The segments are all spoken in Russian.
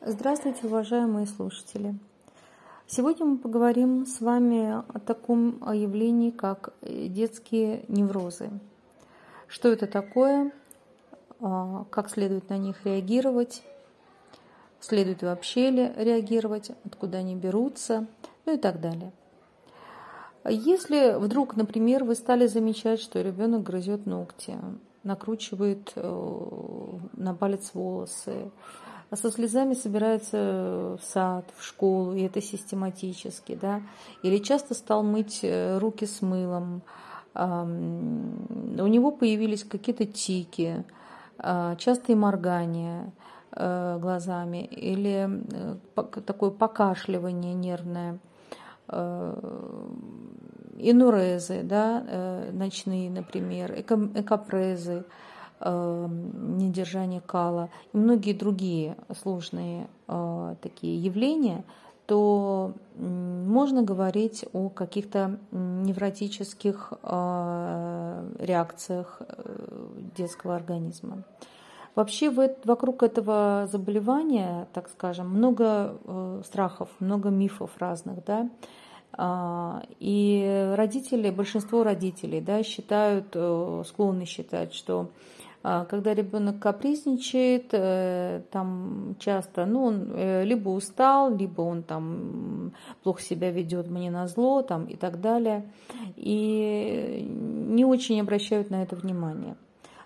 Здравствуйте, уважаемые слушатели! Сегодня мы поговорим с вами о таком явлении, как детские неврозы. Что это такое, а, как следует на них реагировать, следует вообще ли реагировать, откуда они берутся, ну и так далее. Если вдруг, например, вы стали замечать, что ребенок грызет ногти, накручивает э, на палец волосы, а со слезами собирается в сад, в школу, и это систематически, да, или часто стал мыть э, руки с мылом, у него появились какие-то тики, а, частые моргания э, глазами или такое покашливание нервное, инурезы, да, ночные, например, экопрезы, недержание кала и многие другие сложные э, такие явления, то можно говорить о каких-то невротических э, реакциях э, детского организма. Вообще вокруг этого заболевания, так скажем, много страхов, много мифов разных, да, а, и родители, большинство родителей, да, считают, склонны считать, что когда ребенок капризничает, э, там часто, ну, он э, либо устал, либо он там плохо себя ведет мне на зло, там и так далее, и не очень обращают на это внимание.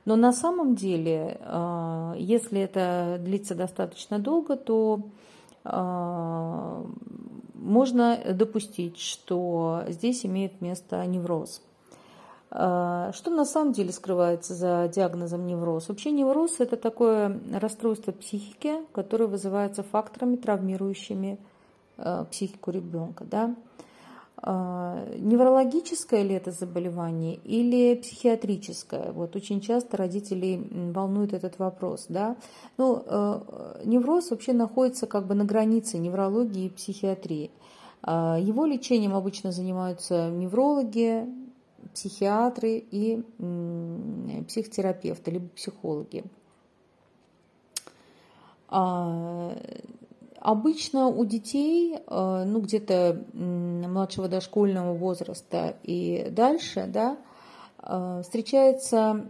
Но на самом деле, а, если это длится достаточно долго, то а, можно допустить, что здесь имеет место невроз. А, что на самом деле скрывается за диагнозом невроз? Вообще невроз – это такое расстройство психики, которое вызывается факторами, травмирующими а, психику ребенка. Да? А, неврологическое ли это заболевание или психиатрическое? Вот очень часто родителей волнует этот вопрос. Да? Ну, невроз вообще находится как бы на границе неврологии и психиатрии. Его лечением обычно занимаются неврологи, психиатры и психотерапевты, либо психологи. А, обычно у детей, а, ну где-то младшего дошкольного возраста и дальше, да, а, встречаются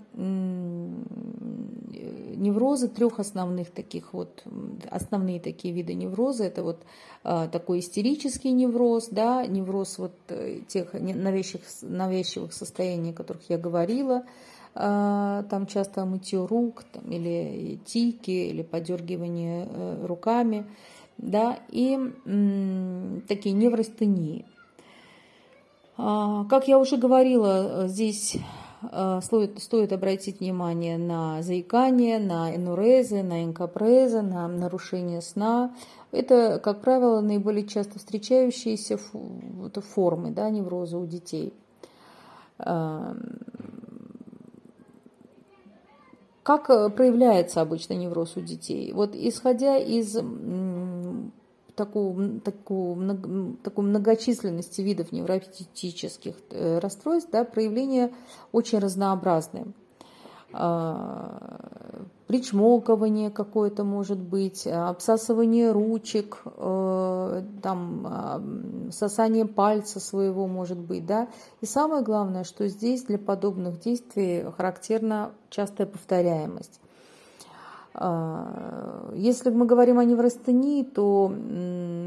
неврозы трех основных таких вот, основные такие виды невроза. Это вот а, такой истерический невроз, да, невроз вот э, тех навязчивых, навязчивых состояний, о которых я говорила, а, там часто мытье рук, там, или тики, или подергивание э, руками, да, и такие невростении. А, как я уже говорила, здесь а, стоит, стоит обратить внимание на заикание, на энурезы, на инкапрезы, на нарушение сна. Это, как правило, наиболее часто встречающиеся формы да, невроза у детей. А, как проявляется обычно невроз у детей? Вот исходя из такую, такую, такую многочисленности видов невротических э, расстройств, да, проявления очень разнообразные. А, причмокивание какое-то может быть, обсасывание ручек, э, там, а, сосание пальца своего может быть. Да? И самое главное, что здесь для подобных действий характерна частая повторяемость. А, если мы говорим о неврастении, то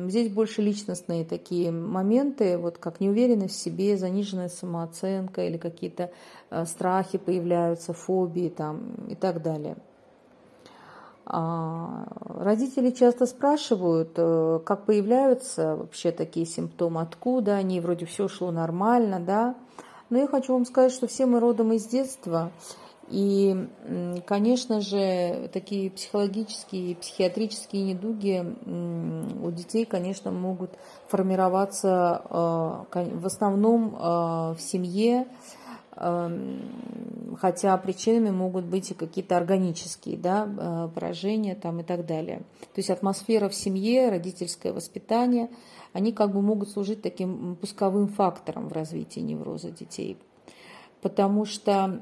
здесь больше личностные такие моменты, вот как неуверенность в себе, заниженная самооценка или какие-то а, страхи появляются, фобии там и так далее. А, родители часто спрашивают, э, как появляются вообще такие симптомы, откуда они, вроде все шло нормально, да. Но я хочу вам сказать, что все мы родом из детства, и, конечно же, такие психологические и психиатрические недуги у детей, конечно, могут формироваться э, в основном э, в семье, эм, хотя причинами могут быть и какие-то органические да, э, поражения там и так далее. То есть атмосфера в семье, родительское воспитание, они как бы могут служить таким пусковым фактором в развитии невроза детей. Потому что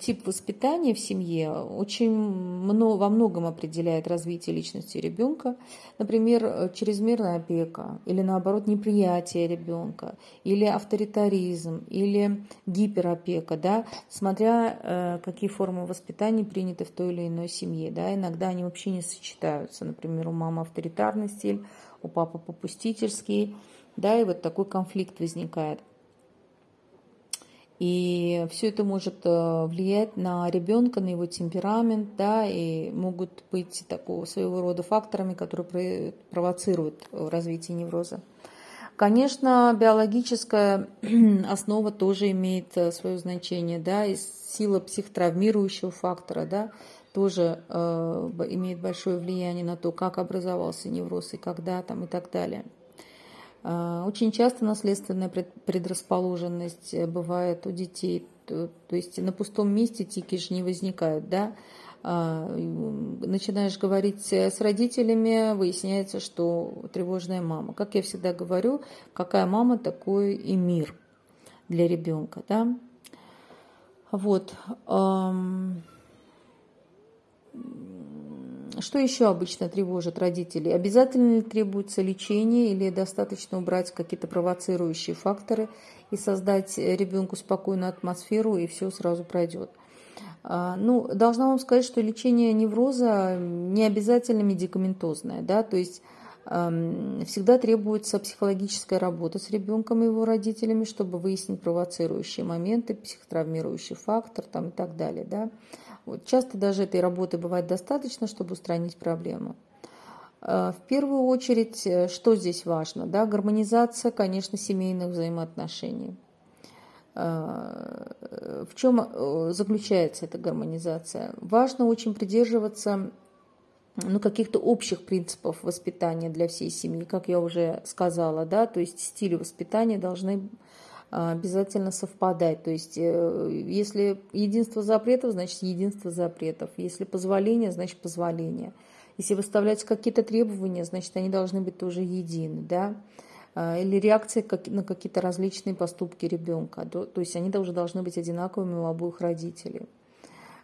тип воспитания в семье очень много, во многом определяет развитие личности ребенка. Например, чрезмерная опека или наоборот неприятие ребенка, или авторитаризм, или гиперопека, да, смотря э, какие формы воспитания приняты в той или иной семье. Да. Иногда они вообще не сочетаются. Например, у мамы авторитарный стиль, у папы попустительский, да, и вот такой конфликт возникает. И все это может э, влиять на ребенка, на его темперамент, да, и могут быть такого своего рода факторами, которые провоцируют развитие невроза. Конечно, биологическая основа тоже имеет э, свое значение, да, и сила психотравмирующего фактора, да, тоже э, имеет большое влияние на то, как образовался невроз и когда там и так далее. А, очень часто наследственная предрасположенность э, бывает у детей, то, то есть на пустом месте тики же не возникают, да. А, начинаешь говорить с родителями, выясняется, что тревожная мама. Как я всегда говорю, какая мама, такой и мир для ребенка, да. Вот. Что еще обычно тревожит родителей? Обязательно ли требуется лечение или достаточно убрать какие-то провоцирующие факторы и создать ребенку спокойную атмосферу, и все сразу пройдет? А, ну, должна вам сказать, что лечение невроза не обязательно медикаментозное, да, то есть всегда требуется психологическая работа с ребенком и его родителями, чтобы выяснить провоцирующие моменты, психотравмирующий фактор там, и так далее. Да. Вот, часто даже этой работы бывает достаточно, чтобы устранить проблему. А, в первую очередь, э, что здесь важно? Да, гармонизация, конечно, семейных взаимоотношений. А, в чем э, заключается эта гармонизация? Важно очень придерживаться ну, каких-то общих принципов воспитания для всей семьи, как я уже сказала, да, то есть стили воспитания должны обязательно совпадать. То есть, э, если единство запретов, значит единство запретов. Если позволение, значит позволение. Если выставляются какие-то требования, значит они должны быть тоже едины, да. А, или реакции на какие-то различные поступки ребенка. То есть они тоже должны быть одинаковыми у обоих родителей.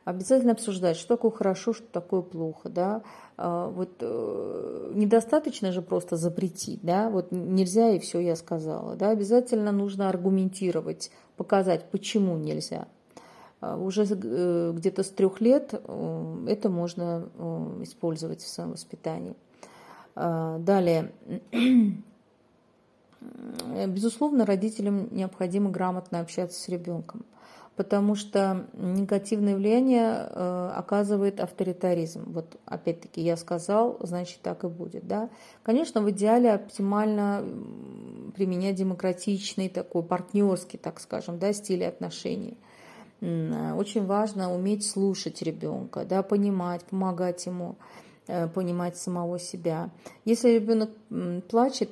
Обязательно обсуждать, что такое хорошо, что такое плохо, да. А, вот э, недостаточно же просто запретить, да, вот нельзя и все я сказала, да, обязательно нужно аргументировать, показать, почему нельзя. А, уже э, где-то с трех лет э, это можно использовать в своем воспитании. А, далее, безусловно, родителям необходимо грамотно общаться с ребенком потому что негативное влияние э, оказывает авторитаризм. Вот опять-таки я сказал, значит так и будет. Да? Конечно, в идеале оптимально применять демократичный, такой партнерский, так скажем, да, стиль отношений. Очень важно уметь слушать ребенка, да, понимать, помогать ему. Э, понимать самого себя. Если ребенок плачет,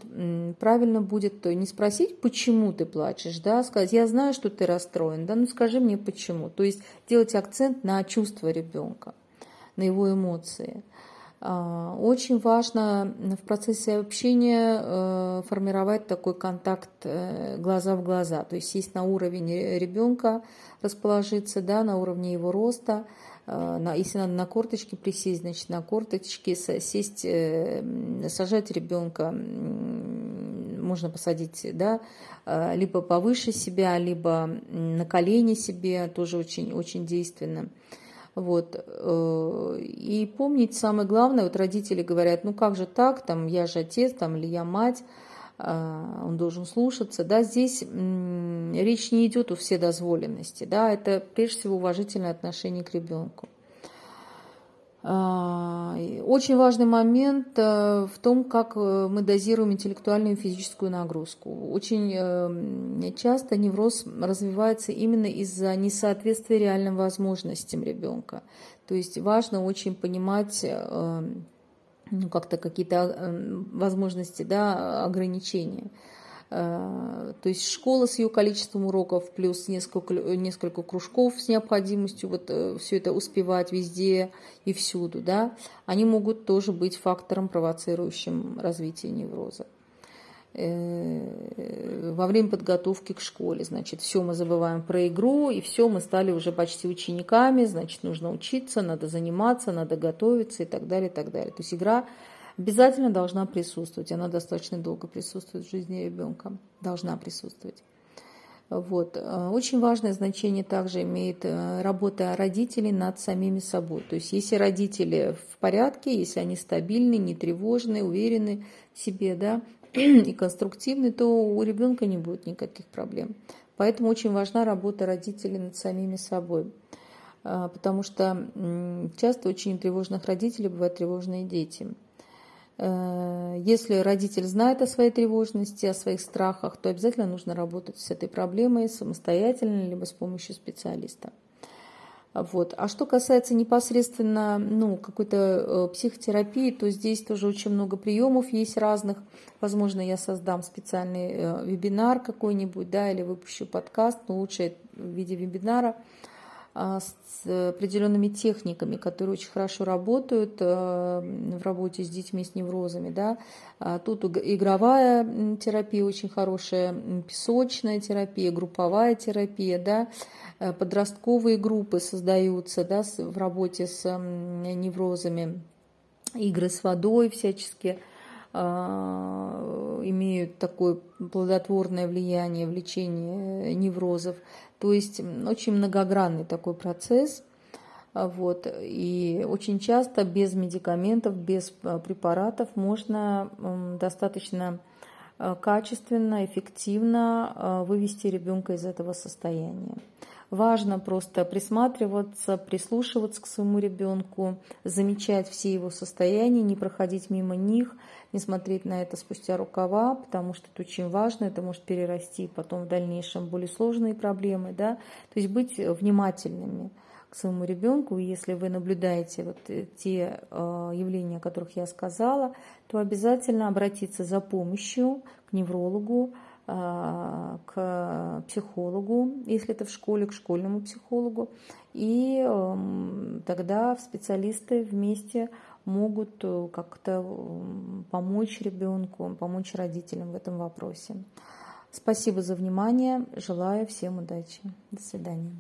правильно будет то не спросить, почему ты плачешь, да, сказать, я знаю, что ты расстроен, да, ну скажи мне почему. То есть делать акцент на чувства ребенка, на его эмоции. А, очень важно в процессе общения э, формировать такой контакт э, глаза в глаза, то есть сесть на уровень ребенка, расположиться да, на уровне его роста, Э, если надо на корточки присесть, значит на корточки сесть, э, сажать ребенка, можно посадить, да, э, либо повыше себя, либо на колени себе, тоже очень, очень действенно. Вот. И помнить самое главное, вот родители говорят, ну как же так, там я же отец, там или я мать, он должен слушаться. Да, здесь речь не идет о вседозволенности, да, это прежде всего уважительное отношение к ребенку. А, очень важный момент э, в том, как э, мы дозируем интеллектуальную и физическую нагрузку. Очень э, часто невроз развивается именно из-за несоответствия реальным возможностям ребенка. То есть важно очень понимать ну, как-то какие-то возможности, да, ограничения. Э, то есть школа с ее количеством уроков плюс несколько, несколько кружков с необходимостью вот э, все это успевать везде и всюду, да, они могут тоже быть фактором, провоцирующим развитие невроза. Э, во время подготовки к школе. Значит, все мы забываем про игру, и все, мы стали уже почти учениками, значит, нужно учиться, надо заниматься, надо готовиться и так далее, и так далее. То есть игра обязательно должна присутствовать, она достаточно долго присутствует в жизни ребенка, должна присутствовать. Вот. Э, очень важное значение также имеет э, работа родителей над самими собой. То есть если родители в порядке, если они стабильны, не тревожны, уверены в себе да, и конструктивны, то у ребенка не будет никаких проблем. Поэтому очень важна работа родителей над самими собой. Э, потому что часто очень тревожных родителей бывают тревожные дети. Э, если родитель знает о своей тревожности, о своих страхах, то обязательно нужно работать с этой проблемой самостоятельно, либо с помощью специалиста. Вот. А что касается непосредственно ну, какой-то э, психотерапии, то здесь тоже очень много приемов есть разных. Возможно, я создам специальный э, вебинар какой-нибудь, да, или выпущу подкаст, но лучше в виде вебинара – с определенными техниками, которые очень хорошо работают э, в работе с детьми с неврозами. Да. А тут игровая терапия очень хорошая, песочная терапия, групповая терапия, да. Э, подростковые группы создаются да, в работе с неврозами, игры с водой всячески а, имеют такое плодотворное влияние в лечении неврозов. То есть очень многогранный такой процесс. А, вот. И очень часто без медикаментов, без а, препаратов можно достаточно а, качественно, эффективно вывести ребенка из этого состояния. Важно просто присматриваться, прислушиваться к своему ребенку, замечать все его состояния, не проходить мимо них, не смотреть на это спустя рукава, потому что это очень важно, это может перерасти потом в дальнейшем более сложные проблемы, да, то есть быть внимательными к своему ребенку, и если вы наблюдаете вот те э, явления, о которых я сказала, то обязательно обратиться за помощью к неврологу, к психологу, если это в школе, к школьному психологу. И эм, тогда специалисты вместе могут э, как-то помочь ребенку, помочь родителям в этом вопросе. Спасибо за внимание. Желаю всем удачи. До свидания.